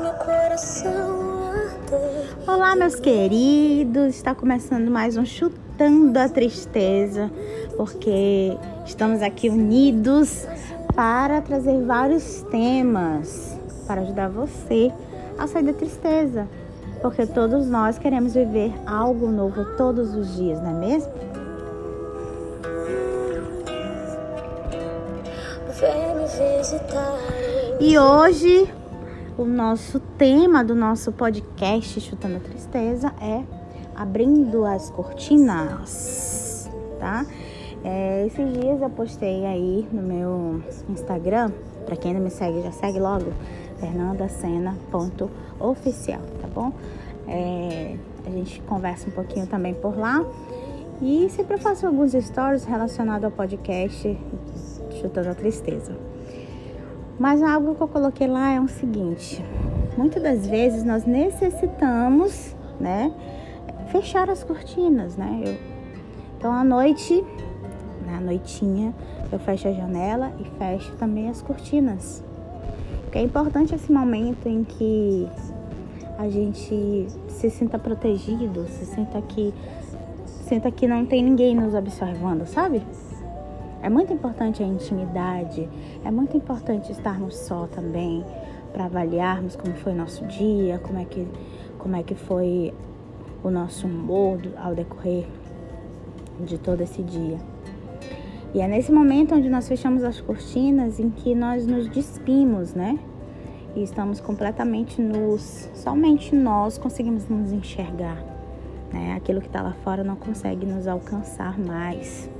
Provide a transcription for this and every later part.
meu coração arder. Olá, meus queridos! Está começando mais um Chutando a Tristeza, porque estamos aqui unidos para trazer vários temas para ajudar você a sair da tristeza, porque todos nós queremos viver algo novo todos os dias, não é mesmo? Vem me visitar. E hoje o nosso tema do nosso podcast Chutando a Tristeza é abrindo as cortinas, tá? É, esses dias eu postei aí no meu Instagram, para quem não me segue, já segue logo, fernandacena.oficial, tá bom? É, a gente conversa um pouquinho também por lá. E sempre eu faço alguns stories relacionados ao podcast Chutando a Tristeza. Mas algo que eu coloquei lá é o seguinte: muitas das vezes nós necessitamos, né, fechar as cortinas, né? Eu, então à noite, na noitinha, eu fecho a janela e fecho também as cortinas. Porque é importante esse momento em que a gente se sinta protegido, se sinta que sinta que não tem ninguém nos observando, sabe? É muito importante a intimidade, é muito importante estarmos só também para avaliarmos como foi o nosso dia, como é que, como é que foi o nosso humor ao decorrer de todo esse dia. E é nesse momento onde nós fechamos as cortinas em que nós nos despimos, né? E estamos completamente nus. Somente nós conseguimos nos enxergar. Né? Aquilo que está lá fora não consegue nos alcançar mais.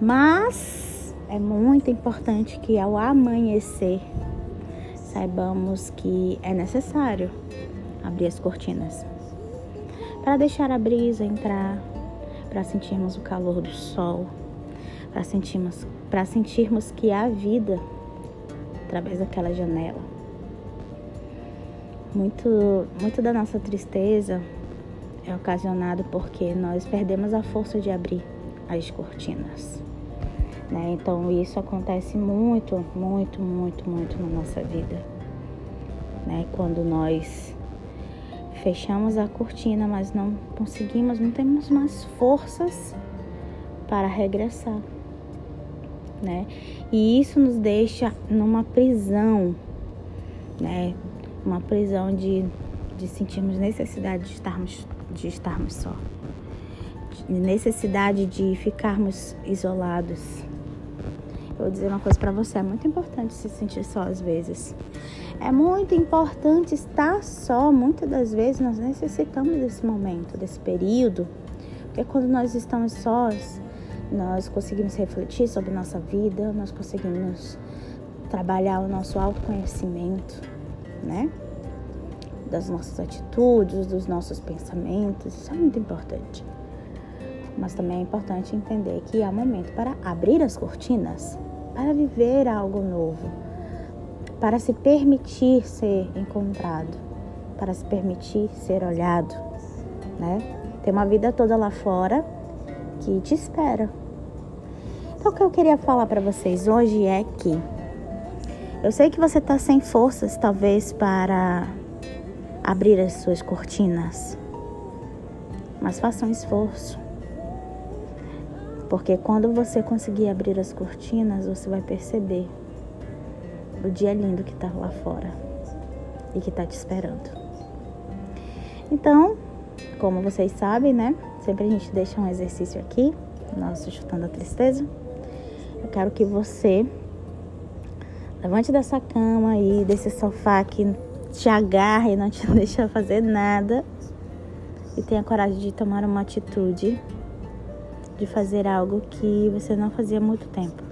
Mas é muito importante que ao amanhecer saibamos que é necessário abrir as cortinas para deixar a brisa entrar, para sentirmos o calor do sol, para sentirmos, para sentirmos que há vida através daquela janela. Muito, muito da nossa tristeza é ocasionado porque nós perdemos a força de abrir as cortinas. Né? Então isso acontece muito, muito, muito, muito na nossa vida. Né? Quando nós fechamos a cortina, mas não conseguimos, não temos mais forças para regressar. Né? E isso nos deixa numa prisão, né? Uma prisão de, de sentirmos necessidade de estarmos, de estarmos só. De necessidade de ficarmos isolados vou dizer uma coisa para você, é muito importante se sentir só às vezes. É muito importante estar só. Muitas das vezes nós necessitamos desse momento, desse período, porque quando nós estamos sós, nós conseguimos refletir sobre nossa vida, nós conseguimos trabalhar o nosso autoconhecimento, né? Das nossas atitudes, dos nossos pensamentos, isso é muito importante. Mas também é importante entender que há momento para abrir as cortinas para viver algo novo, para se permitir ser encontrado, para se permitir ser olhado, né? Tem uma vida toda lá fora que te espera. Então, o que eu queria falar para vocês hoje é que eu sei que você está sem forças, talvez, para abrir as suas cortinas, mas faça um esforço. Porque quando você conseguir abrir as cortinas, você vai perceber o dia lindo que está lá fora e que está te esperando. Então, como vocês sabem, né? Sempre a gente deixa um exercício aqui, nosso chutando a tristeza. Eu quero que você levante dessa cama aí, desse sofá que te agarra e não te deixa fazer nada e tenha coragem de tomar uma atitude de fazer algo que você não fazia há muito tempo.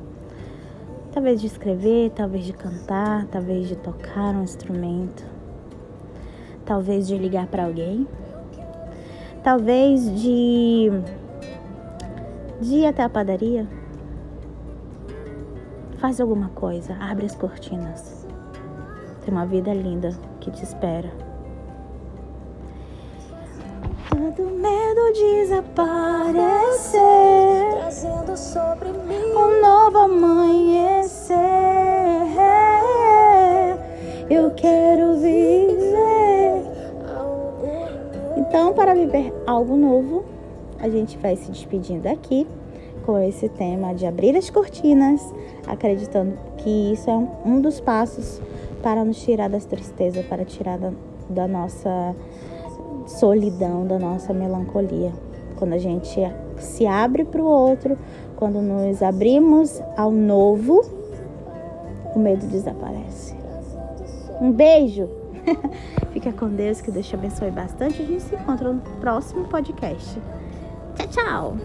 Talvez de escrever, talvez de cantar, talvez de tocar um instrumento, talvez de ligar para alguém, talvez de, de ir até a padaria. Faz alguma coisa, abre as cortinas. Tem uma vida linda que te espera. Todo medo desaparecer. Então, para viver algo novo, a gente vai se despedindo aqui com esse tema de abrir as cortinas, acreditando que isso é um dos passos para nos tirar das tristezas, para tirar da, da nossa solidão, da nossa melancolia. Quando a gente se abre para o outro, quando nos abrimos ao novo, o medo desaparece. Um beijo! Fica com Deus, que Deus te abençoe bastante. A gente se encontra no próximo podcast. Tchau, tchau!